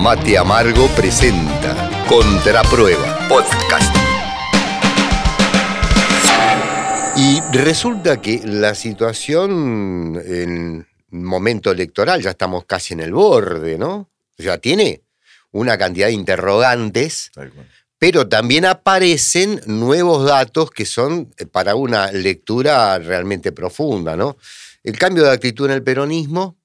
Mate Amargo presenta Contraprueba Podcast. Y resulta que la situación en momento electoral, ya estamos casi en el borde, ¿no? O sea, tiene una cantidad de interrogantes, pero también aparecen nuevos datos que son eh, para una lectura realmente profunda, ¿no? El cambio de actitud en el peronismo,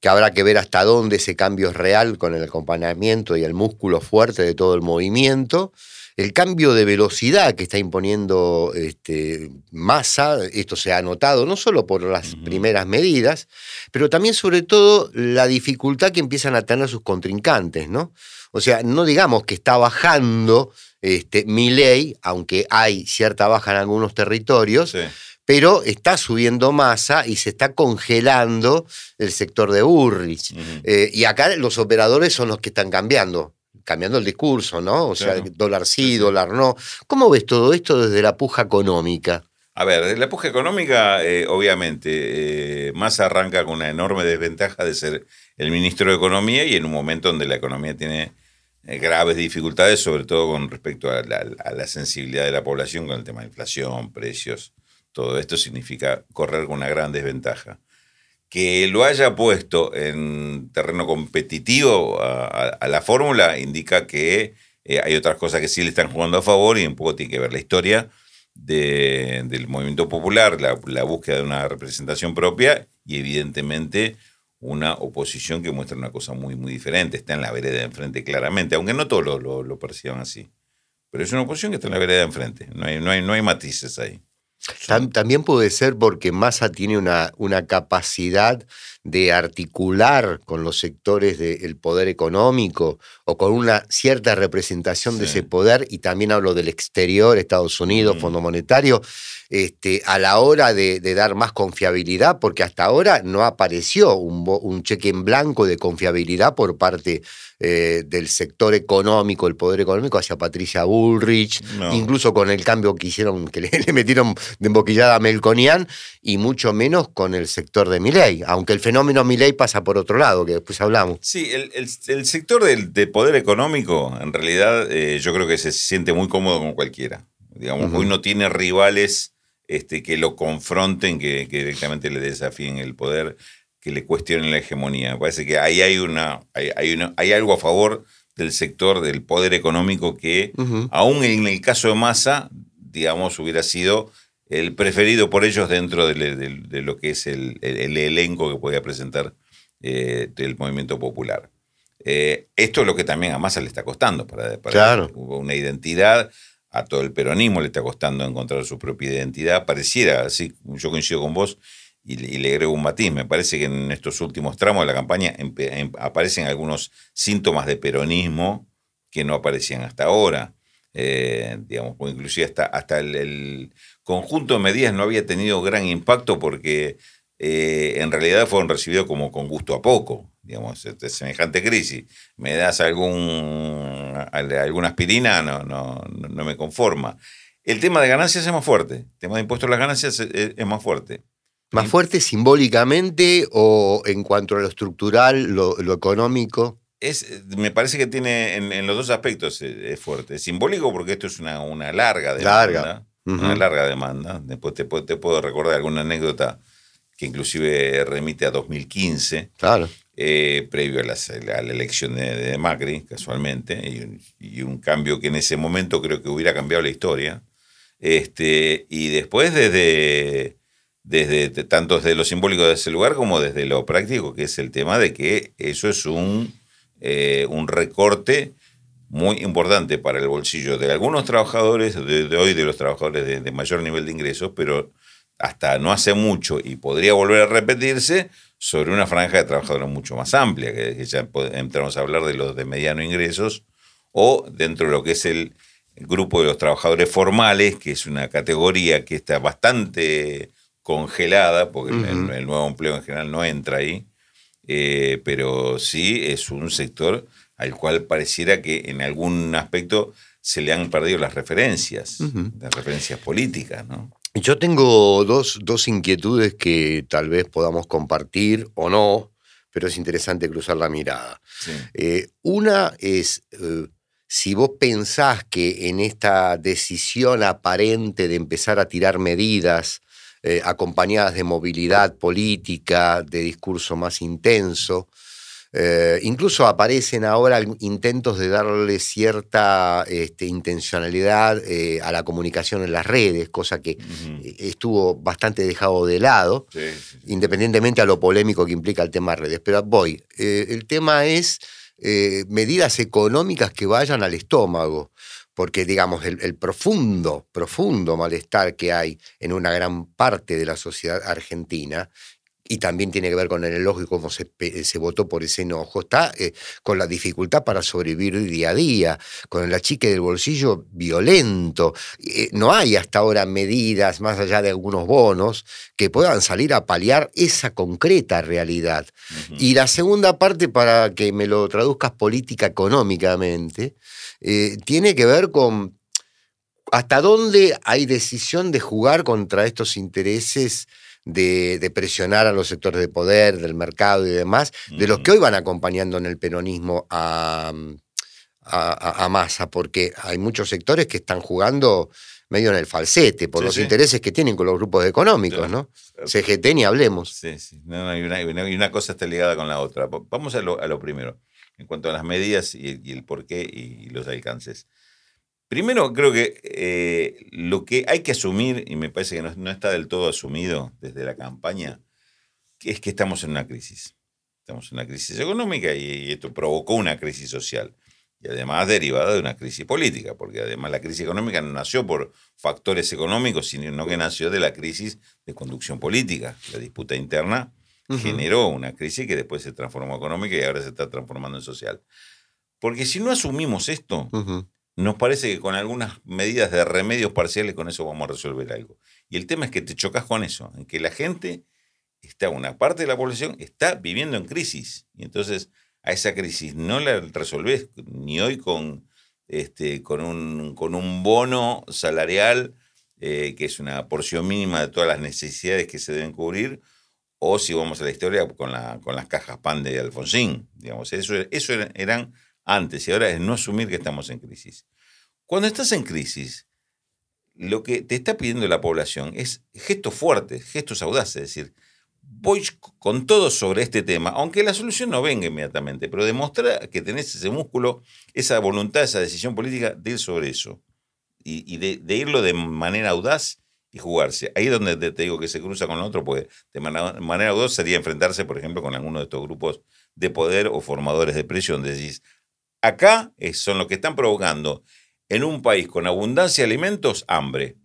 que habrá que ver hasta dónde ese cambio es real con el acompañamiento y el músculo fuerte de todo el movimiento. El cambio de velocidad que está imponiendo este, Massa, esto se ha notado no solo por las primeras medidas, pero también sobre todo la dificultad que empiezan a tener sus contrincantes, ¿no? O sea, no digamos que está bajando este, mi ley, aunque hay cierta baja en algunos territorios, pero está subiendo masa y se está congelando el sector de Urrich. Eh, y acá los operadores son los que están cambiando cambiando el discurso, ¿no? O sea, dólar sí, dólar no. ¿Cómo ves todo esto desde la puja económica? A ver, desde la puja económica, eh, obviamente, eh, Massa arranca con una enorme desventaja de ser el ministro de Economía y en un momento donde la economía tiene graves dificultades, sobre todo con respecto a la, sensibilidad de la población con el tema de inflación, precios, todo esto significa correr con una gran desventaja. Que lo haya puesto en terreno competitivo a, la fórmula indica que eh, hay otras cosas que sí le están jugando a favor y un poco tiene que ver la historia del movimiento popular, la, búsqueda de una representación propia y evidentemente una oposición que muestra una cosa muy, muy diferente. Está en la vereda de enfrente claramente, aunque no todos lo, lo, perciban así. Pero es una oposición que está en la vereda de enfrente. No hay, no hay, no hay matices ahí. También puede ser porque Massa tiene una, una capacidad de articular con los sectores del poder económico o con una cierta representación de ese poder, y también hablo del exterior, Estados Unidos, mm. Fondo Monetario, este, a la hora de, dar más confiabilidad, porque hasta ahora no apareció un, un cheque en blanco de confiabilidad por parte eh, del sector económico, el poder económico, hacia Patricia Bullrich, incluso con el cambio que hicieron, que le, metieron de emboquillada a Melconian, y mucho menos con el sector de Miley, aunque el fenómeno Miley pasa por otro lado, que después hablamos. Sí, el, sector del, poder económico, en realidad, eh, yo creo que se siente muy cómodo con cualquiera. Digamos, hoy no tiene rivales este, que lo confronten, que, que directamente le desafíen el poder que le cuestionen la hegemonía. Me parece que ahí hay, una, hay, hay, algo a favor del sector del poder económico que, aún en el caso de Massa, digamos, hubiera sido el preferido por ellos dentro de, lo que es el, elenco que podía presentar eh, el movimiento popular. Eh, esto es lo que también a Massa le está costando. Para, claro. una identidad, a todo el peronismo le está costando encontrar su propia identidad. Pareciera, así, yo coincido con vos, y, le agrego un matiz. Me parece que en estos últimos tramos de la campaña em, aparecen algunos síntomas de peronismo que no aparecían hasta ahora. Eh, digamos, inclusive hasta, hasta el, conjunto de medidas no había tenido gran impacto porque eh, en realidad fueron recibidos como con gusto a poco, digamos, este, semejante crisis. Me das algún, alguna aspirina, no, no, no me conforma. El tema de ganancias es más fuerte, el tema de impuestos a las ganancias es más fuerte. ¿Más fuerte simbólicamente o en cuanto a lo estructural, lo, económico? Es, me parece que tiene en, los dos aspectos es, fuerte. simbólico porque esto es una, una larga demanda. Una larga demanda. Después te, te, puedo recordar alguna anécdota que inclusive remite a 2015. Claro. Eh, previo a, la, elección de, Macri, casualmente, y, un cambio que en ese momento creo que hubiera cambiado la historia. Este, y después desde desde tanto desde lo simbólico de ese lugar como desde lo práctico, que es el tema de que eso es un, eh, un recorte muy importante para el bolsillo de algunos trabajadores, de, hoy de los trabajadores de, mayor nivel de ingresos, pero hasta no hace mucho y podría volver a repetirse sobre una franja de trabajadores mucho más amplia, que, ya entramos a hablar de los de mediano ingresos, o dentro de lo que es el grupo de los trabajadores formales, que es una categoría que está bastante congelada, porque el, nuevo empleo en general no entra ahí, eh, pero sí es un sector al cual pareciera que en algún aspecto se le han perdido las referencias, las referencias políticas, ¿no? Yo tengo dos, dos, inquietudes que tal vez podamos compartir o no, pero es interesante cruzar la mirada. Eh, una es, eh, si vos pensás que en esta decisión aparente de empezar a tirar medidas eh, acompañadas de movilidad política, de discurso más intenso, eh, incluso aparecen ahora intentos de darle cierta este, intencionalidad eh, a la comunicación en las redes, cosa que estuvo bastante dejado de lado, independientemente a lo polémico que implica el tema redes. Pero voy, eh, el tema es medidas económicas que vayan al estómago porque digamos, el, el, profundo, profundo malestar que hay en una gran parte de la sociedad argentina y también tiene que ver con el enojo y cómo se, se votó por ese enojo, está eh, con la dificultad para sobrevivir día a día, con el achique del bolsillo violento. Eh, no hay hasta ahora medidas, más allá de algunos bonos, que puedan salir a paliar esa concreta realidad. Y la segunda parte, para que me lo traduzcas política económicamente, eh, tiene que ver con hasta dónde hay decisión de jugar contra estos intereses de, presionar a los sectores de poder, del mercado y demás, de los que hoy van acompañando en el peronismo a, a, masa, porque hay muchos sectores que están jugando medio en el falsete por los intereses que tienen con los grupos económicos, ¿no? CGT ni hablemos. Sí, sí. y, una, cosa está ligada con la otra. Vamos a lo, a lo primero, en cuanto a las medidas y, y el porqué y los alcances. Primero, creo que eh, lo que hay que asumir, y me parece que no, está del todo asumido desde la campaña, es que estamos en una crisis. Estamos en una crisis económica y, esto provocó una crisis social. Y además derivada de una crisis política, porque además la crisis económica no nació por factores económicos, sino que nació de la crisis de conducción política. La disputa interna generó una crisis que después se transformó económica y ahora se está transformando en social. Porque si no asumimos esto, nos parece que con algunas medidas de remedios parciales con eso vamos a resolver algo. Y el tema es que te chocas con eso, en que la gente está, una parte de la población está viviendo en crisis. Y entonces a esa crisis no la resolvés ni hoy con, este, con, un, con un bono salarial, eh, que es una porción mínima de todas las necesidades que se deben cubrir, o si vamos a la historia con, la, con las cajas pan de Alfonsín. Digamos, eso, eso eran antes y ahora es no asumir que estamos en crisis. Cuando estás en crisis, lo que te está pidiendo la población es gestos fuertes, gestos audaces, es decir, voy con todo sobre este tema, aunque la solución no venga inmediatamente, pero demostrar que tenés ese músculo, esa voluntad, esa decisión política de ir sobre eso y, de, irlo de manera audaz y jugarse. Ahí es donde te, digo que se cruza con el otro, porque de manera, audaz sería enfrentarse, por ejemplo, con alguno de estos grupos de poder o formadores de presión, donde decís, Acá son los que están provocando en un país con abundancia de alimentos, hambre.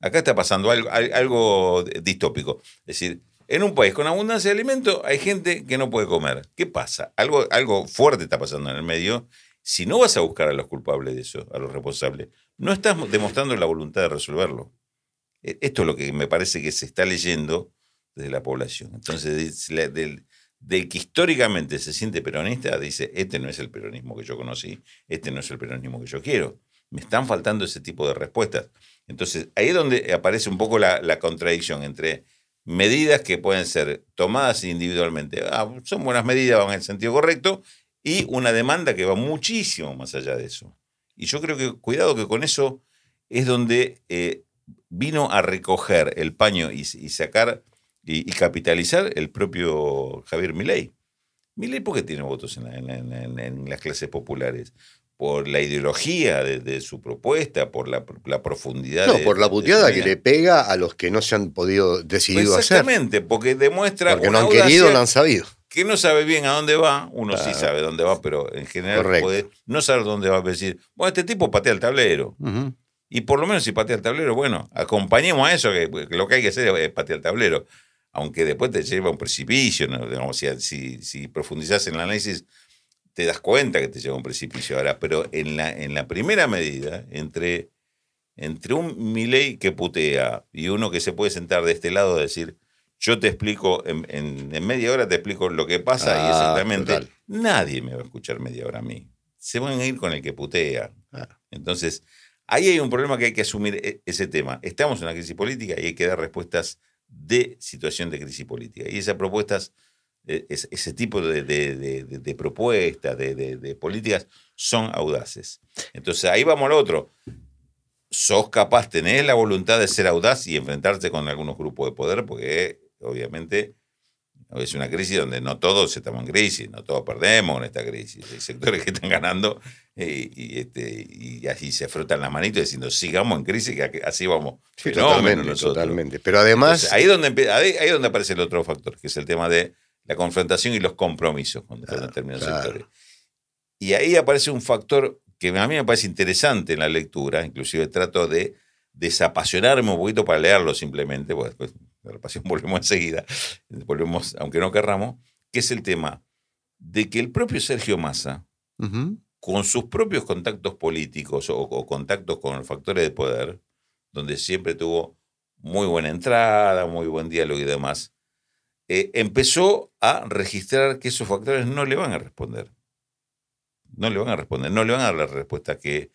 Acá está pasando algo, distópico. Es decir, en un país con abundancia de alimentos hay gente que no puede comer. ¿Qué pasa? Algo, algo fuerte está pasando en el medio. Si no vas a buscar a los culpables de eso, a los responsables, no estás demostrando la voluntad de resolverlo. E, esto es lo que me parece que se está leyendo desde la población. Entonces, del, del que históricamente se siente peronista, dice, este no es el peronismo que yo conocí, este no es el peronismo que yo quiero. Me están faltando ese tipo de respuestas. Entonces, ahí es donde aparece un poco la, contradicción entre medidas que pueden ser tomadas individualmente, ah, son buenas medidas, van en el sentido correcto, y una demanda que va muchísimo más allá de eso. Y yo creo que, cuidado que con eso es donde eh, vino a recoger el paño y sacar y, capitalizar el propio Javier Milei. Milei, ¿por qué tiene votos en, las clases populares? Por la ideología de, su propuesta, por la, profundidad. No, por la puteada que le pega a los que no se han podido decidido hacer. Exactamente, porque demuestra. Porque no han querido, no han sabido. Que no sabe bien a dónde va, uno sí sabe dónde va, pero en general puede no saber dónde va a decir, bueno, este tipo patea el tablero. Y por lo menos si patea el tablero, bueno, acompañemos a eso, que, que, lo que hay que hacer es patear el tablero aunque después te lleva a un precipicio, ¿no? si, si, profundizas en el análisis, te das cuenta que te lleva a un precipicio. Ahora, pero en la, en la primera medida, entre, entre un Milei que putea y uno que se puede sentar de este lado a decir, yo te explico, en, media hora te explico lo que pasa y ah, exactamente, nadie me va a escuchar media hora a mí. Se van a ir con el que putea. Ah. Entonces, ahí hay un problema que hay que asumir e, ese tema. Estamos en una crisis política y hay que dar respuestas de situación de crisis política. Y esas propuestas e, ese tipo de, propuestas, de, políticas, son audaces. Entonces ahí vamos al otro. Sos capaz, tenés la voluntad de ser audaz y enfrentarte con algunos grupos de poder, porque obviamente es una crisis donde no todos estamos en crisis, no todos perdemos en esta crisis. Hay sectores que están ganando eh, y, este, y así se frotan las manitos diciendo sigamos en crisis, que así vamos. totalmente, totalmente. Pero además. ahí, donde, ahí, ahí donde aparece el otro factor, que es el tema de la confrontación y los compromisos con determinados sectores. Y ahí aparece un factor que a mí me parece interesante en la lectura, inclusive trato de desapasionarme un poquito para leerlo simplemente, porque después de la pasión volvemos enseguida, volvemos, aunque no querramos, que es el tema de que el propio Sergio Massa, con sus propios contactos políticos o, contactos con factores de poder, donde siempre tuvo muy buena entrada, muy buen diálogo y demás, eh, empezó a registrar que esos factores no le van a responder. No le van a responder, no le van a dar la respuesta que,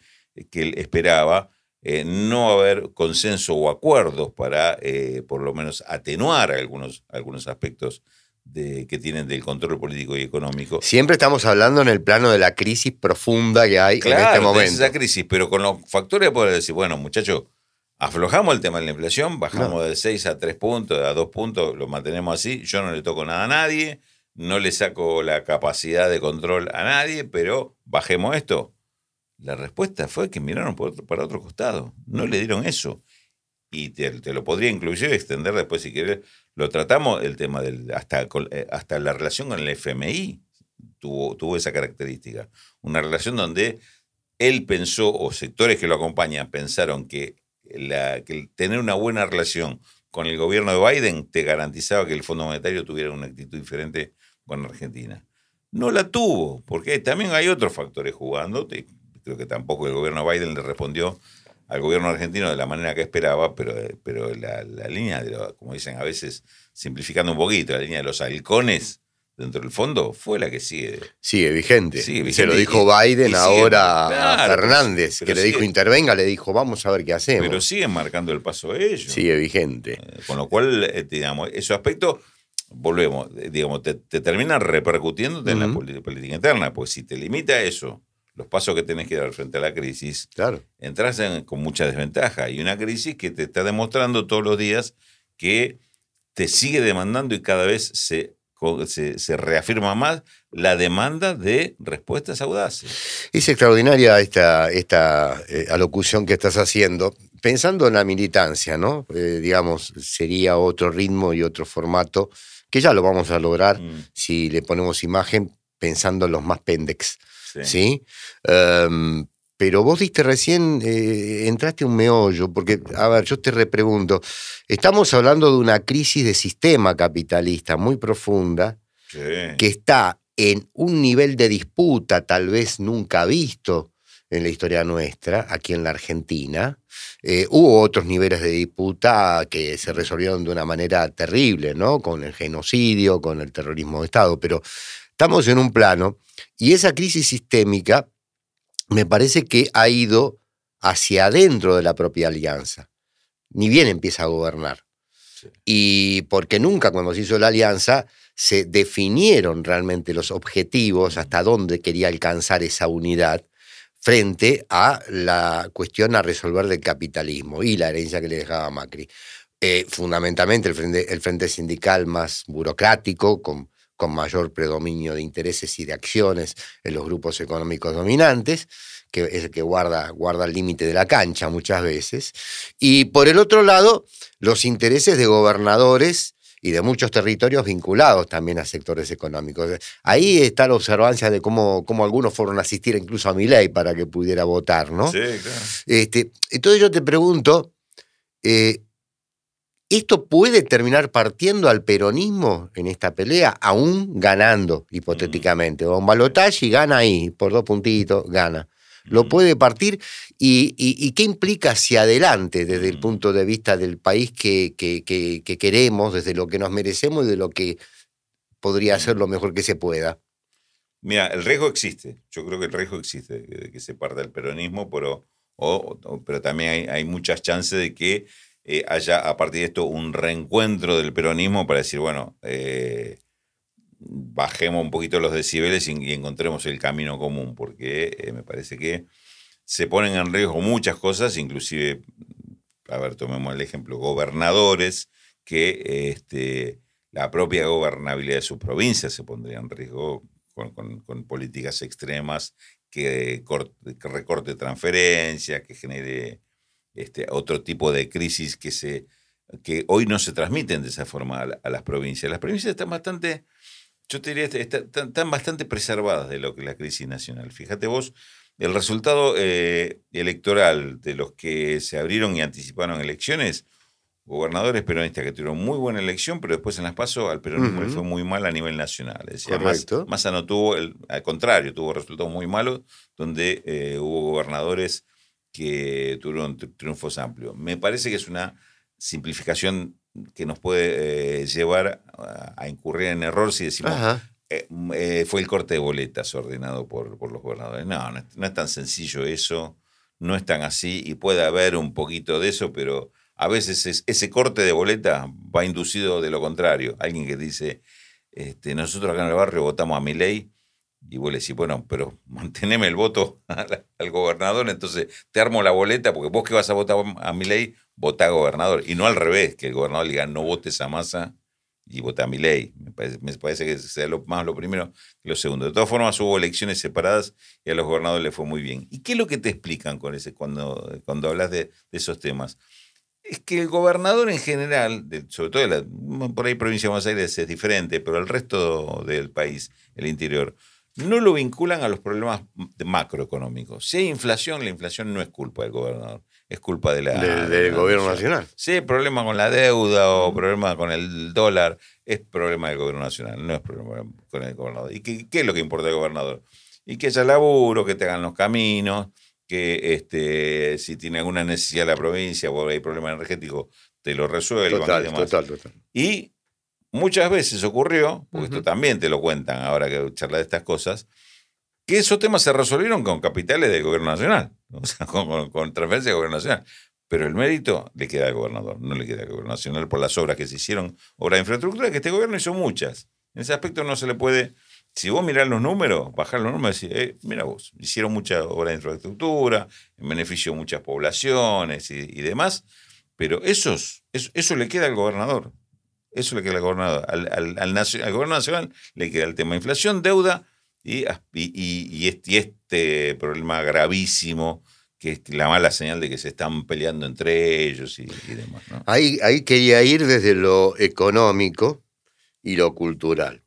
que él esperaba. Eh, no va a haber consenso o acuerdos para, eh, por lo menos, atenuar algunos, algunos aspectos de, que tienen del control político y económico. Siempre estamos hablando en el plano de la crisis profunda que hay en este momento. esa crisis, pero con los factores de poder decir, bueno, muchachos, aflojamos el tema de la inflación, bajamos de 6 a 3 puntos, a 2 puntos, lo mantenemos así, yo no le toco nada a nadie, no le saco la capacidad de control a nadie, pero bajemos esto. La respuesta fue que miraron para otro costado, no le dieron eso. Y te, lo podría inclusive extender después si quieres. Lo tratamos, el tema del. hasta, eh, hasta la relación con el FMI tuvo, tuvo esa característica. Una relación donde él pensó, o sectores que lo acompañan, pensaron que que tener una buena relación con el gobierno de Biden te garantizaba que el Fondo Monetario tuviera una actitud diferente con Argentina. No la tuvo, porque también hay otros factores jugando. Creo que tampoco el gobierno de Biden le respondió al gobierno argentino de la manera que esperaba, pero, pero la, línea, de como dicen a veces, simplificando un poquito, la línea de los halcones dentro del fondo fue la que sigue. Sigue vigente. Se lo dijo Biden ahora a Fernández, que le dijo intervenga, le dijo vamos a ver qué hacemos. Pero siguen marcando el paso ellos. Sigue vigente. Eh, con lo cual, eh, digamos, ese aspecto, volvemos, eh, digamos, te, termina repercutiendo en la política interna, pues si te limita eso, los pasos que tenés que dar frente a la crisis, claro. entras con mucha desventaja. Y una crisis que te está demostrando todos los días que te sigue demandando y cada vez se se, reafirma más la demanda de respuestas audaces. Es extraordinaria esta, esta eh, alocución que estás haciendo. Pensando en la militancia, ¿no? Eh, digamos, sería otro ritmo y otro formato, que ya lo vamos a lograr mm. si le ponemos imagen pensando en los más pendex. ¿Sí? Em, pero vos diste recién, eh, entraste un meollo, porque, a ver, yo te repregunto, estamos hablando de una crisis de sistema capitalista muy profunda, que está en un nivel de disputa tal vez nunca visto en la historia nuestra, aquí en la Argentina. Eh, hubo otros niveles de disputa que se resolvieron de una manera terrible, ¿no? Con el genocidio, con el terrorismo de Estado, pero estamos en un plano y esa crisis sistémica me parece que ha ido hacia adentro de la propia alianza. Ni bien empieza a gobernar. Y porque nunca cuando se hizo la alianza se definieron realmente los objetivos, hasta dónde quería alcanzar esa unidad frente a la cuestión a resolver del capitalismo y la herencia que le dejaba Macri. Eh, fundamentalmente el frente, el frente sindical más burocrático, con con mayor predominio de intereses y de acciones en los grupos económicos dominantes, que es el que guarda, guarda el límite de la cancha muchas veces. Y por el otro lado, los intereses de gobernadores y de muchos territorios vinculados también a sectores económicos. Ahí está la observancia de cómo, cómo algunos fueron a asistir incluso a mi ley para que pudiera votar, ¿no? Sí, claro. Este, entonces yo te pregunto, eh, ¿Esto puede terminar partiendo al peronismo en esta pelea, aún ganando, hipotéticamente? O un balotaje y gana ahí, por dos puntitos, gana. Lo puede partir. ¿Y, qué implica hacia adelante desde el punto de vista del país que, que, queremos, desde lo que nos merecemos y de lo que podría ser lo mejor que se pueda? Mira, el riesgo existe. Yo creo que el riesgo existe de que se parta el peronismo, pero, pero también hay, hay muchas chances de que eh, haya a partir de esto un reencuentro del peronismo para decir, bueno, eh, bajemos un poquito los decibeles y, encontremos el camino común, porque eh, me parece que se ponen en riesgo muchas cosas, inclusive, a ver, tomemos el ejemplo, gobernadores que este, la propia gobernabilidad de su provincia se pondría en riesgo con, políticas extremas que, recorte transferencias, que genere este, otro tipo de crisis que, se, que hoy no se transmiten de esa forma a, las provincias. Las provincias están bastante, yo te diría, están, bastante preservadas de lo que es la crisis nacional. Fíjate vos, el resultado eh, electoral de los que se abrieron y anticiparon elecciones gobernadores peronistas que tuvieron muy buena elección, pero después en las pasos al peronismo le fue muy mal a nivel nacional. Es Massa no tuvo, el, al contrario, tuvo resultados muy malos, donde eh, hubo gobernadores que tuvieron triunfos amplios. Me parece que es una simplificación que nos puede eh, llevar a, incurrir en error si decimos eh, fue el corte de boletas ordenado por, por los gobernadores. No, no no es tan sencillo eso, no es tan así, y puede haber un poquito de eso, pero a veces ese corte de boleta va inducido de lo contrario. Alguien que dice, este, nosotros acá en el barrio votamos a mi ley, y vos le decís, bueno, pero manteneme el voto al, gobernador, entonces te armo la boleta, porque vos que vas a votar a mi ley, vota a gobernador. Y no al revés, que el gobernador diga, no votes a masa y vota a mi ley. Me parece, que sea lo, más lo primero que lo segundo. De todas formas, hubo elecciones separadas y a los gobernadores les fue muy bien. ¿Y qué es lo que te explican con ese, cuando, cuando hablas de esos temas? es que el gobernador en general, sobre todo por ahí provincia de Buenos Aires es diferente, pero el resto del país, el interior, no lo vinculan a los problemas macroeconómicos. Si hay inflación, la inflación no es culpa del gobernador, es culpa de la, del gobierno nacional. Si hay problema con la deuda o problema con el dólar, es problema del gobierno nacional, no es problema con el gobernador. ¿Y qué, qué es lo que importa el gobernador? Y que haya laburo, que te hagan los caminos, que este, si tiene alguna necesidad la provincia o hay problema energético, te lo resuelvan total, y demás. Total, total. Y muchas veces ocurrió, porque esto también te lo cuentan ahora que charla de estas cosas, que esos temas se resolvieron con capitales del gobierno nacional, o sea, con, con, transferencia del gobierno nacional. Pero el mérito le queda al gobernador, no le queda al gobierno nacional por las obras que se hicieron, obras de infraestructura, que este gobierno hizo muchas. En ese aspecto no se le puede si vos mirás los números, bajar los números, decís, eh, mira vos, hicieron mucha obra de infraestructura, en beneficio de muchas poblaciones y, demás, pero esos, eso, le queda al gobernador. Eso le queda al gobernador. Al, al, gobierno nacional le queda el tema de inflación, deuda y, y, este, este, problema gravísimo que es la mala señal de que se están peleando entre ellos y, demás. Ahí, ahí quería ir desde lo económico y lo cultural.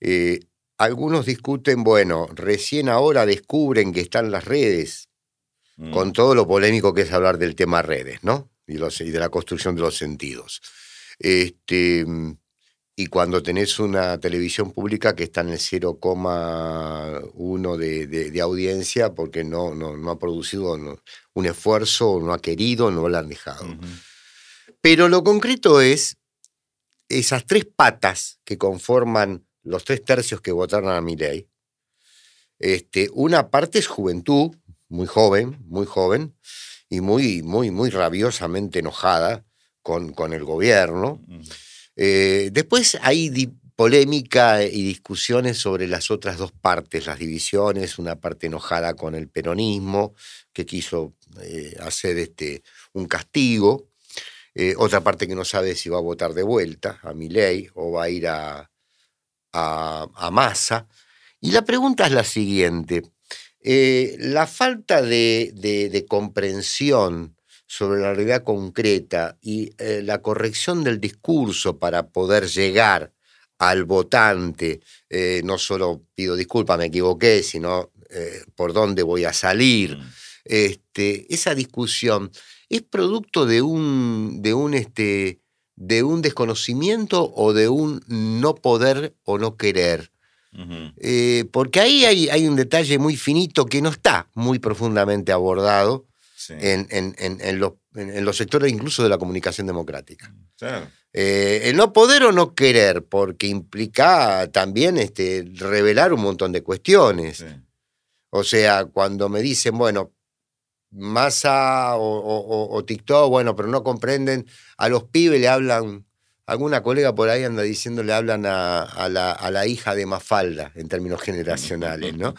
Eh, algunos discuten, bueno, recién ahora descubren que están las redes, mm. con todo lo polémico que es hablar del tema redes, ¿no? Y, de la construcción de los sentidos. Este, y cuando tenés una televisión pública que está en el 0,1 de, de, audiencia porque no, no, ha producido un esfuerzo, no ha querido, no lo han dejado. Pero lo concreto es esas tres patas que conforman los tres tercios que votaron a mi ley, este, una parte es juventud, muy joven, muy joven, y muy, muy, muy rabiosamente enojada con, con el gobierno. Eh, después hay polémica y discusiones sobre las otras dos partes, las divisiones, una parte enojada con el peronismo, que quiso eh, hacer este, un castigo, eh, otra parte que no sabe si va a votar de vuelta a mi ley o va a ir a, a, masa. Y la pregunta es la siguiente. Eh, la falta de, comprensión sobre la realidad concreta y eh, la corrección del discurso para poder llegar al votante, eh, no solo pido disculpas, me equivoqué, sino por dónde voy a salir. Mm. Este, esa discusión es producto de un, de un este, de un desconocimiento o de un no poder o no querer. Eh, porque ahí hay, hay, un detalle muy finito que no está muy profundamente abordado en, en, los, sectores incluso de la comunicación democrática. Eh, el no poder o no querer, porque implica también este, revelar un montón de cuestiones. O sea, cuando me dicen, bueno, Massa o, TikTok, bueno, pero no comprenden, a los pibes le hablan alguna colega por ahí anda diciendo, le hablan a, la, hija de Mafalda en términos generacionales, ¿no?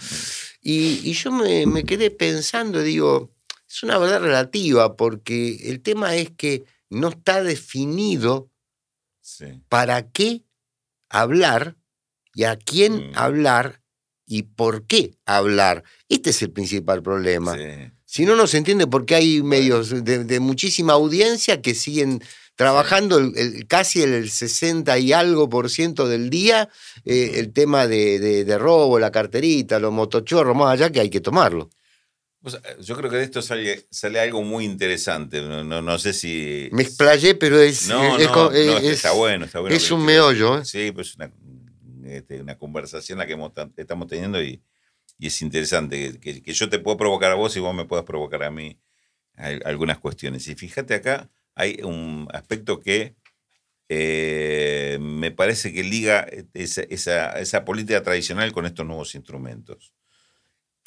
Y, yo me, quedé pensando, digo, es una verdad relativa, porque el tema es que no está definido para qué hablar y a quién mm. hablar y por qué hablar. Este es el principal problema. Si no, no se entiende por qué hay medios de, muchísima audiencia que siguen trabajando casi el 60 y algo por ciento del día eh, el tema de, robo, la carterita, los motochorros, más allá que hay que tomarlo. Yo creo que de esto sale, sale algo muy interesante. No, sé si. Me explayé, pero es. No, está bueno, está bueno. Es un meollo. ¿eh? Sí, pues una, este, una conversación la que estamos teniendo y, y es interesante que, yo te puedo provocar a vos y vos me puedas provocar a mí algunas cuestiones. Y fíjate acá, hay un aspecto que eh, me parece que liga esa, esa, política tradicional con estos nuevos instrumentos.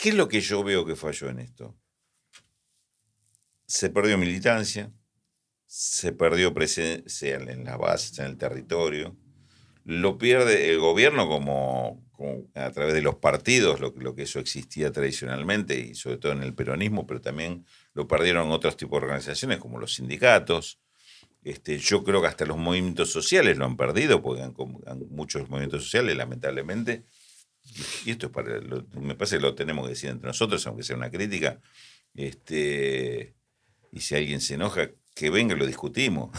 ¿Qué es lo que yo veo que falló en esto? Se perdió militancia, se perdió presencia en la base, en el territorio, lo pierde el gobierno como, a través de los partidos, lo, que eso existía tradicionalmente y sobre todo en el peronismo, pero también lo perdieron otros tipos de organizaciones como los sindicatos. Este, yo creo que hasta los movimientos sociales lo han perdido, porque muchos movimientos sociales, lamentablemente, y esto es para, me parece que lo tenemos que decir entre nosotros, aunque sea una crítica, este, y si alguien se enoja, que venga y lo discutimos.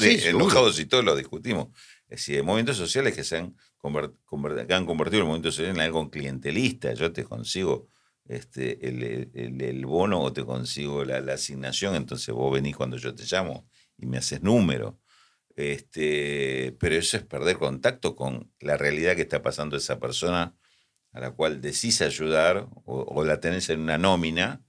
Enojados y todos lo discutimos. Es decir, movimientos sociales que se han, han convertido el movimiento social en algo clientelista. Yo te consigo este, el, bono o te consigo la, asignación, entonces vos venís cuando yo te llamo y me haces número. Este, pero eso es perder contacto con la realidad que está pasando esa persona a la cual decís ayudar o, la tenés en una nómina,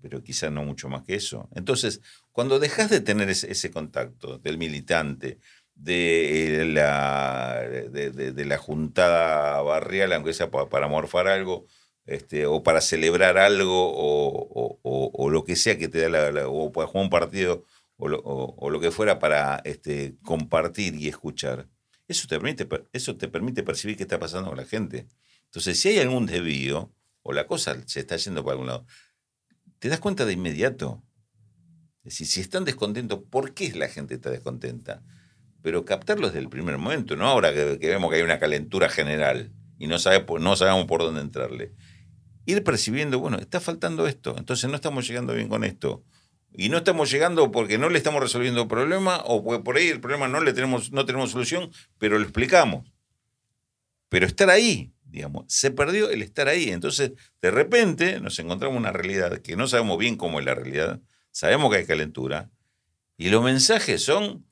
pero quizás no mucho más que eso. Entonces, cuando dejas de tener ese contacto del militante, de la, de, la juntada barrial, aunque sea para, morfar algo, este, o para celebrar algo, o, lo que sea que te da la, o para jugar un partido, o lo, que fuera para este, compartir y escuchar. Eso te, permite, eso te permite percibir qué está pasando con la gente. Entonces, si hay algún desvío, o la cosa se está yendo para algún lado, te das cuenta de inmediato. Es decir, si están descontentos, ¿por qué la gente está descontenta? pero captarlo desde el primer momento, no ahora que, vemos que hay una calentura general y no, no sabemos por dónde entrarle. Ir percibiendo, bueno, está faltando esto, entonces no estamos llegando bien con esto. Y no estamos llegando porque no le estamos resolviendo el problema o por ahí el problema no le tenemos, no tenemos solución, pero lo explicamos. Pero estar ahí, digamos, se perdió el estar ahí. Entonces, de repente nos encontramos una realidad que no sabemos bien cómo es la realidad, sabemos que hay calentura, y los mensajes son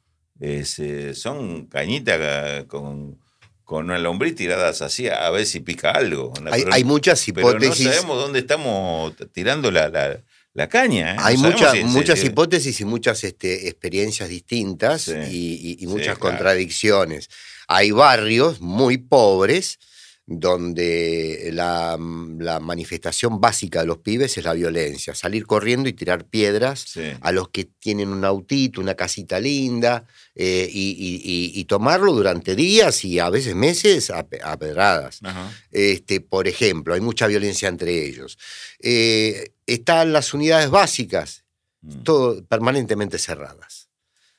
eh, son cañitas con, con una lombriz tiradas así a ver si pica algo. Hay, muchas hipótesis. Pero no sabemos dónde estamos tirando la, la, caña. ¿eh? Hay muchas muchas hipótesis y muchas este, experiencias distintas y, muchas contradicciones. Hay barrios muy pobres donde la, manifestación básica de los pibes es la violencia, salir corriendo y tirar piedras a los que tienen un autito, una casita linda, eh, y, tomarlo durante días y a veces meses a, pedradas. Este, por ejemplo, hay mucha violencia entre ellos. Eh, están las unidades básicas, mm. todo, permanentemente cerradas.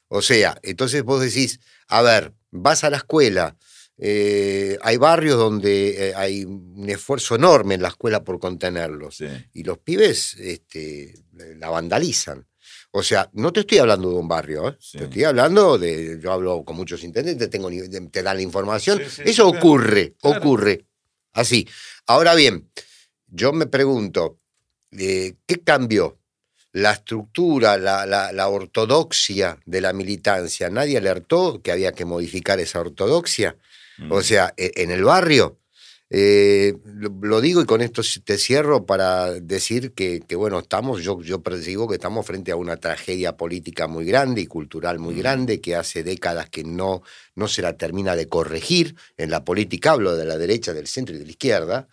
O sea, entonces vos decís, a ver, vas a la escuela, eh, hay barrios donde eh, hay un esfuerzo enorme en la escuela por contenerlos. Y los pibes este, la vandalizan. O sea, no te estoy hablando de un barrio, ¿eh? te estoy hablando de. Yo hablo con muchos intendentes, tengo, te dan la información. Eso ocurre, ocurre. Así. Ahora bien, yo me pregunto, ¿qué cambió? La estructura, la, la ortodoxia de la militancia, ¿nadie alertó que había que modificar esa ortodoxia? O mm. sea, e, en el barrio, eh, lo, digo y con esto te cierro para decir que, bueno, estamos, yo, yo percibo que estamos frente a una tragedia política muy grande y cultural muy mm. grande que hace décadas que no, no se la termina de corregir en la política, hablo de la derecha, del centro y de la izquierda.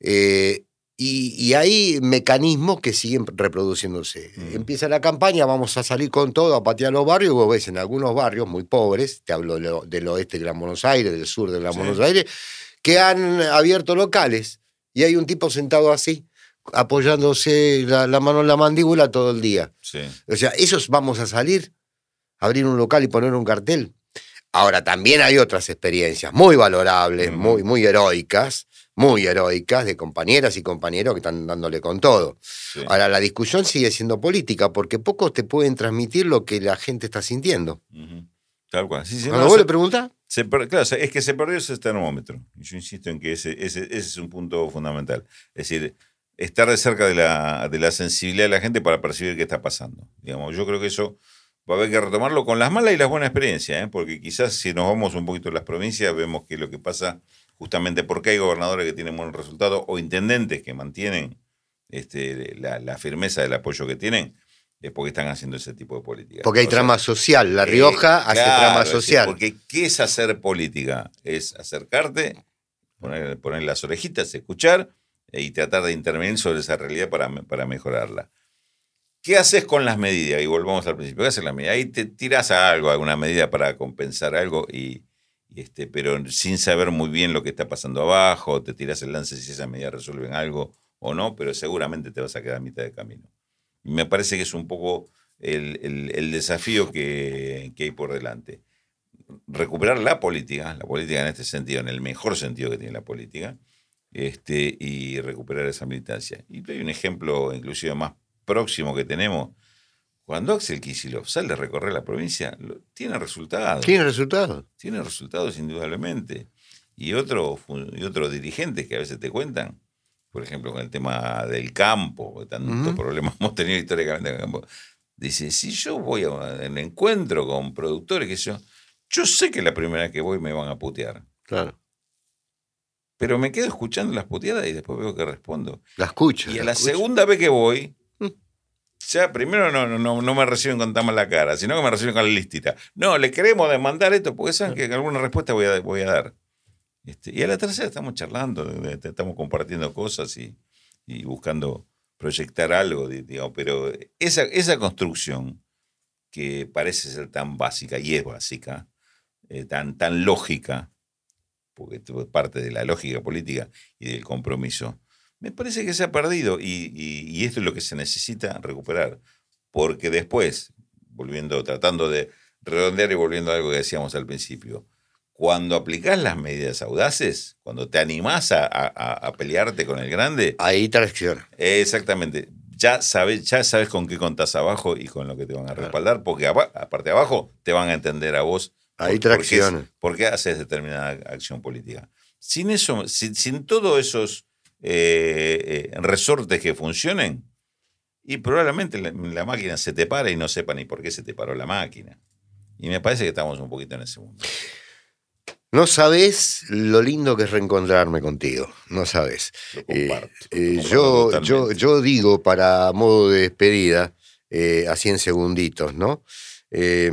Eh, y, hay mecanismos que siguen reproduciéndose. Mm. Empieza la campaña, vamos a salir con todo, a patear los barrios, vos ves en algunos barrios muy pobres, te hablo de lo- del oeste de Gran Buenos Aires, del sur de Gran Sí. Buenos Aires, que han abierto locales y hay un tipo sentado así, apoyándose la, la mano en la mandíbula todo el día. Sí. O sea, esos vamos a salir, abrir un local y poner un cartel. Ahora, también hay otras experiencias muy valorables, muy, muy heroicas, muy heroicas, de compañeras y compañeros que están dándole con todo. sí. Ahora, la discusión sigue siendo política, porque pocos te pueden transmitir lo que la gente está sintiendo. Ujú. Tal cual. Sí, sí, Cuando no, vos se- le preguntás, Se claro, es que se perdió ese termómetro. Yo insisto en que ese, ese, ese es un punto fundamental. Es decir, estar de cerca de la, de la sensibilidad de la gente para percibir qué está pasando. Digamos, yo creo que eso va a haber que retomarlo con las malas y las buenas experiencias, ¿eh? porque quizás si nos vamos un poquito a las provincias, vemos que lo que pasa justamente porque hay gobernadores que tienen buenos resultados o intendentes que mantienen este, la, la firmeza del apoyo que tienen, es porque están haciendo ese tipo de política. porque hay O sea, trama social. La eh, Rioja hace claro, trama decir, social. porque ¿qué es hacer política? Es acercarte, poner, poner las orejitas, escuchar eh, y tratar de intervenir sobre esa realidad para, para mejorarla. ¿Qué haces con las medidas? Y volvamos al principio. ¿Qué haces con las medidas? Ahí te tiras a algo, alguna medida para compensar algo, y este, pero sin saber muy bien lo que está pasando abajo, te tiras el lance si esas medidas resuelven algo o no, pero seguramente te vas a quedar a mitad de camino. Me parece que es un poco el, el- el desafío que, que hay por delante. Recuperar la política, la política en este sentido, en el mejor sentido que tiene la política, este, y recuperar esa militancia. Y hay un ejemplo inclusive más próximo que tenemos. Cuando Axel Kicillof sale a recorrer la provincia, lo- tiene resultados. ¿Tiene resultados? Tiene resultados indudablemente. Y otros y otros dirigentes que a veces te cuentan, por ejemplo, con el tema del campo, tantos Ujú. problemas hemos tenido históricamente en el campo. Dice, si yo voy a un encuentro con productores, que yo, yo sé que la primera vez que voy me van a putear, Claro. pero me quedo escuchando las puteadas y después veo que respondo. La escucho. Y a la la segunda vez que voy. Ya primero no, no- no, me reciben con tan mala cara, sino que me reciben con la listita. No, le queremos demandar esto porque saben que alguna respuesta voy a, voy a dar. Este, y a la tercera estamos charlando, estamos compartiendo cosas y, y buscando proyectar algo, di- digamos, pero esa, esa construcción que parece ser tan básica, y es básica, eh, tan, tan lógica, porque es parte de la lógica política y del compromiso, me parece que se ha perdido y, y- y esto es lo que se necesita recuperar. Porque después, volviendo, tratando de redondear y volviendo a algo que decíamos al principio, cuando aplicás las medidas audaces, cuando te animás a, a- a- pelearte con el grande, Ahí tracciona. eh, exactamente, ya sabes, ya sabes con qué contás abajo y con lo que te van a Claro. respaldar, porque aparte de abajo te van a entender a vos Ahí tracciona. por qué haces determinada acción política. Sin eso, sin, sin todos esos eh, eh, resortes que funcionen, y probablemente la, la máquina se te para y no sepa ni por qué se te paró la máquina. Y me parece que estamos un poquito en ese mundo. No sabes lo lindo que es reencontrarme contigo. No sabes. Lo Eh, comparto. eh, lo comparto yo, yo, yo digo para modo de despedida, así en segunditos, ¿no? Eh,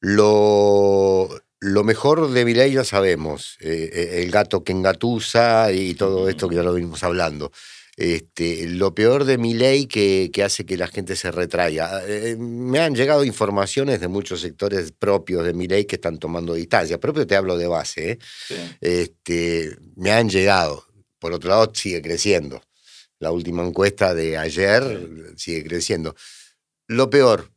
lo, lo mejor de Milei ya sabemos, eh, eh, el gato que engatusa y todo esto que ya lo venimos hablando. Este, lo peor de Milei que, que hace que la gente se retraiga. Eh, me han llegado informaciones de muchos sectores propios de Milei que están tomando distancia. Propio te hablo de base, ¿eh? Sí. este, me han llegado. Por otro lado, sigue creciendo. La última encuesta de ayer sigue creciendo. Lo peor,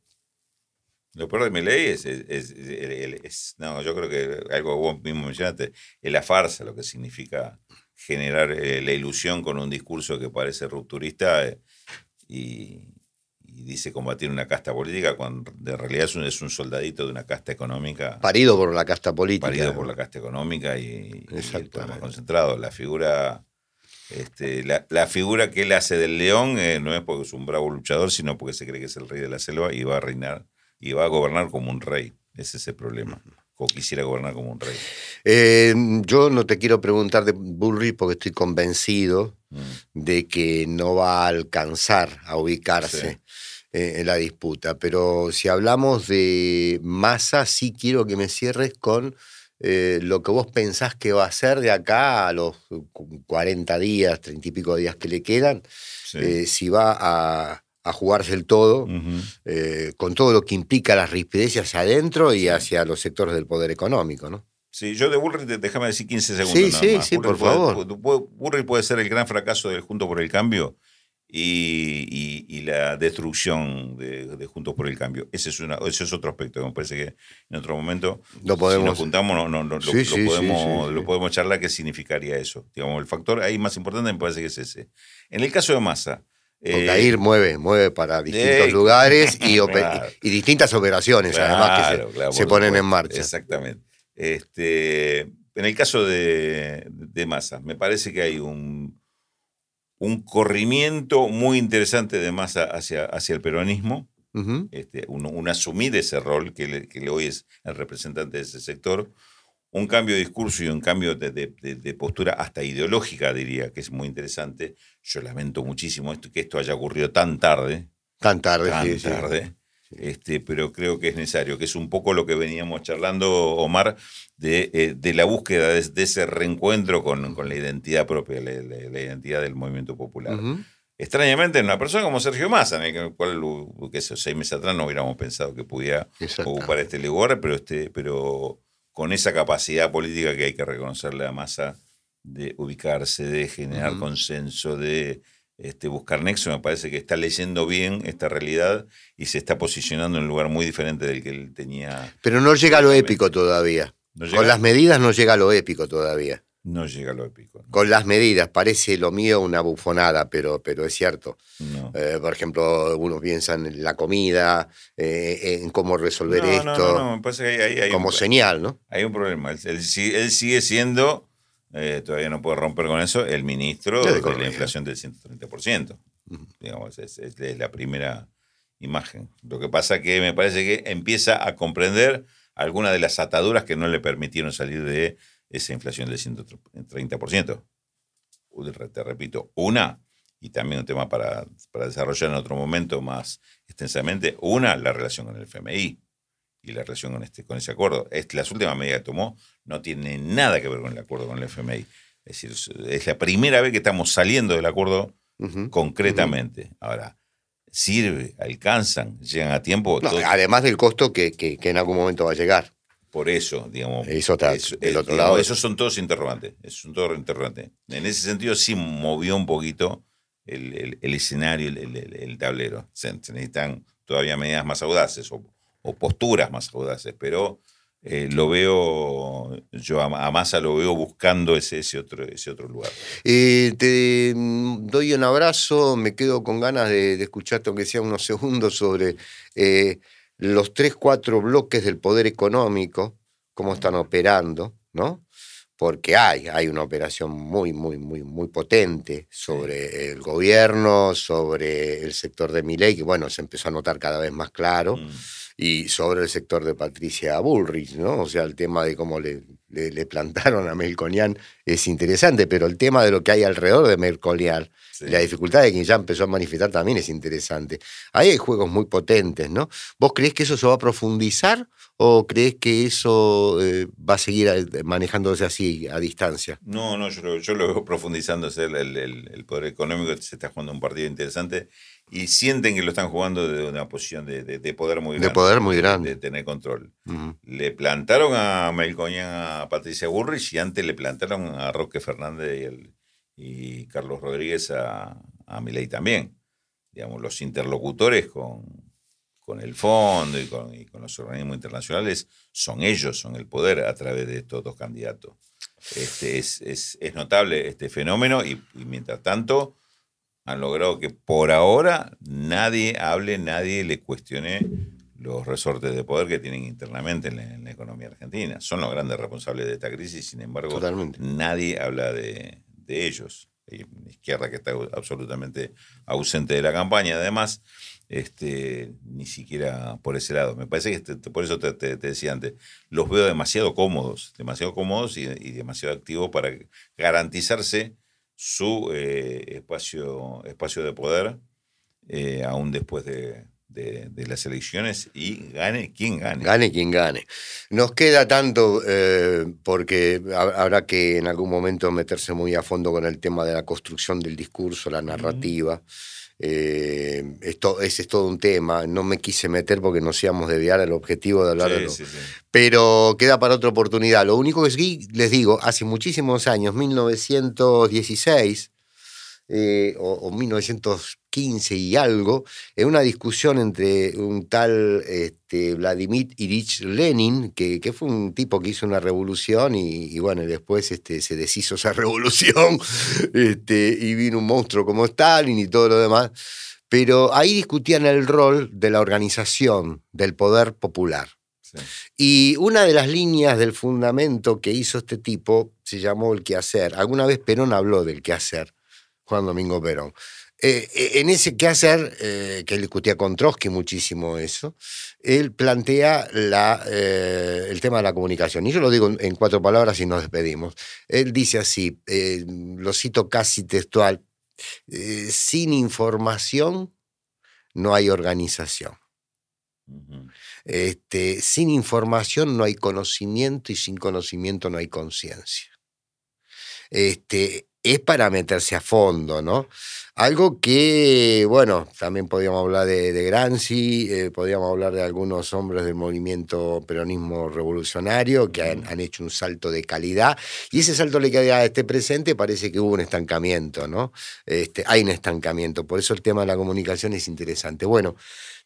Lo peor de mi ley es, es- es- No, yo creo que algo que vos mismo mencionaste, es la farsa, lo que significa generar eh, la ilusión con un discurso que parece rupturista eh, y, y dice combatir una casta política, cuando en realidad es un, es un soldadito de una casta económica. parido por la casta política. parido por la casta económica y, y más concentrado. La figura, este, la, la figura que él hace del león eh, no es porque es un bravo luchador, sino porque se cree que es el rey de la selva y va a reinar y va a gobernar como un rey. Ese es el problema. O quisiera gobernar como un rey. Eh, yo no te quiero preguntar de Bullrich porque estoy convencido Mm. de que no va a alcanzar a ubicarse Sí. en la disputa. Pero si hablamos de masa, sí quiero que me cierres con eh, lo que vos pensás que va a ser de acá a los 40 días, 30 y pico días que le quedan, eh, si va a, jugarse el todo, eh, con todo lo que implica las rispidezas adentro y hacia los sectores del poder económico, ¿no? Sí, yo de Bullrich, déjame decir 15 segundos. Sí, sí, sí, por favor. Bullrich puede ser el gran fracaso del Junto por el Cambio y, la destrucción de, Juntos por el Cambio. Ese es, una, ese es otro aspecto me parece que en otro momento, lo podemos... si nos juntamos, no, no, lo, podemos, lo podemos charlar qué significaría eso. Digamos, el factor ahí más importante me parece que es ese. En el caso de Massa... Porque ahí mueve, mueve para distintos lugares y, y, distintas operaciones, además, que se, ponen en marcha. Exactamente. Este, en el caso de, de Massa, me parece que hay un un corrimiento muy interesante de masa hacia, hacia el peronismo, este, un, asumir ese rol que, que hoy es el representante de ese sector, un cambio de discurso y un cambio de, postura hasta ideológica, diría, que es muy interesante. Yo lamento muchísimo esto, que esto haya ocurrido tan tarde. Tan tarde, tan tarde. Este, pero creo que es necesario, que es un poco lo que veníamos charlando, Omar, de, eh, la búsqueda de, ese reencuentro con, con, la identidad propia, la, identidad del movimiento popular. Extrañamente, en una persona como Sergio Massa, en el cual que seis meses atrás no hubiéramos pensado que pudiera ocupar este lugar, pero, este, pero con esa capacidad política que hay que reconocerle a Massa de ubicarse, de generar consenso, de este, buscar nexo, me parece que está leyendo bien esta realidad y se está posicionando en un lugar muy diferente del que él tenía. Pero no llega a lo épico todavía. Con las medidas no llega a lo épico todavía. No llega a lo épico. Con las medidas, parece lo mío una bufonada, pero, pero es cierto. Eh, por ejemplo, uno piensa en la comida, eh, en cómo resolver esto. como señal, ¿no? Hay un problema. él sigue siendo eh, todavía no puede romper con eso, el ministro de, la inflación del 130%. Digamos, es, la primera imagen. Lo que pasa que me parece que empieza a comprender algunas de las ataduras que no le permitieron salir de esa inflación del 130%. Te repito, una, y también un tema para, para desarrollar en otro momento más extensamente, una, la relación con el FMI y la relación con, este, con ese acuerdo. Es, las últimas medidas que tomó no tiene nada que ver con el acuerdo con el FMI. Es decir, es la primera vez que estamos saliendo del acuerdo concretamente. Ahora, sirve, alcanzan, llegan a tiempo. además del costo que, que, en algún momento va a llegar. Por eso, digamos. Eso está del otro lado. Esos son todos interrogantes. Esos son todos interrogantes. En ese sentido, sí movió un poquito el, el, escenario, el, el, tablero. Se, necesitan todavía medidas más audaces o, o posturas más audaces, pero eh, lo veo, yo a, Massa lo veo buscando ese, ese, otro, ese otro lugar. Eh, te doy un abrazo, me quedo con ganas de, escucharte, aunque sea unos segundos, sobre eh, los tres, cuatro bloques del poder económico, cómo están operando, ¿no? Porque hay, hay una operación muy, muy, muy, muy potente sobre el gobierno, sobre el sector de mi ley, que bueno, se empezó a notar cada vez más claro. Mm y sobre el sector de Patricia Bullrich, ¿no? O sea, el tema de cómo le, le, plantaron a Melconian es interesante, pero el tema de lo que hay alrededor de Melconian, la dificultad de quien ya empezó a manifestar también es interesante. Ahí hay juegos muy potentes, ¿no? ¿Vos crees que eso se va a profundizar o crees que eso eh, va a seguir eh, manejándose así, a distancia? No, no, yo lo, yo lo veo profundizándose. El, el, poder económico se está jugando un partido interesante y sienten que lo están jugando de una posición de, de, poder muy grande. De poder muy grande. De, tener control. Le plantaron a Melcoñán a Patricia Burrich y antes le plantaron a Roque Fernández y, el, y Carlos Rodríguez a, a Milei también. Digamos, los interlocutores con, con el fondo y con, y con, los organismos internacionales son ellos, son el poder a través de estos dos candidatos. Este, es, es, es notable este fenómeno y, y mientras tanto han logrado que por ahora nadie hable, nadie le cuestione los resortes de poder que tienen internamente en la, economía argentina. Son los grandes responsables de esta crisis, sin embargo, nadie habla de, ellos. Hay una izquierda que está absolutamente ausente de la campaña, además, este, ni siquiera por ese lado. Me parece que este, por eso te, decía antes, los veo demasiado cómodos, demasiado cómodos y, y demasiado activos para garantizarse su eh, espacio, espacio de poder, eh, aún después de, de, de las elecciones y gane quien gane. Gane quien gane. Nos queda tanto eh, porque ha- habrá que en algún momento meterse muy a fondo con el tema de la construcción del discurso, la narrativa. Eh, esto, ese es todo un tema. No me quise meter porque nos íbamos a desviar al objetivo de hablar de lo, sí, sí. pero queda para otra oportunidad. Lo único que sí les digo, hace muchísimos años, 1916 eh, o, o 1915 y algo, en una discusión entre un tal este, Vladimir Ilich Lenin, que, que fue un tipo que hizo una revolución y, y bueno, después este, se deshizo esa revolución este, y vino un monstruo como Stalin y todo lo demás. Pero ahí discutían el rol de la organización, del poder popular. sí. Y una de las líneas del fundamento que hizo este tipo se llamó el quehacer. Alguna vez Perón habló del quehacer, Juan Domingo Perón. Eh, eh, en ese quehacer, eh, que él discutía con Trotsky muchísimo eso, él plantea la, eh, el tema de la comunicación. Y yo lo digo en- en cuatro palabras y nos despedimos. Él dice así, lo cito casi textual, sin información no hay organización. Este, sin información no hay conocimiento y sin conocimiento no hay conciencia. Este, es para meterse a fondo, ¿no? Algo que, bueno, también podríamos hablar de, de Gramsci, eh, podríamos hablar de algunos hombres del movimiento peronismo revolucionario que han, han hecho un salto de calidad y ese salto de calidad de este presente parece que hubo un estancamiento, ¿no? Este, hay un estancamiento, por eso el tema de la comunicación es interesante. Bueno,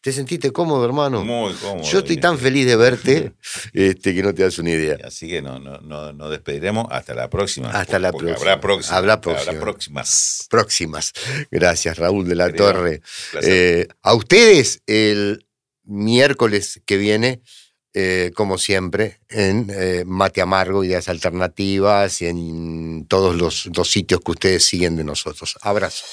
¿te sentiste cómodo, hermano? Muy cómodo. Yo estoy tan feliz de verte este, que no te das una idea. Así que no, no, no, nos despediremos hasta la próxima. Hasta la próxima. Habrá próxima. Habrá próxima. próximas. Próximas. Gracias, Raúl de la Querido, Torre. Eh, a ustedes el miércoles que viene, eh, como siempre, en eh, Mate Amargo, Ideas Alternativas y en todos los, los sitios que ustedes siguen de nosotros. Abrazo.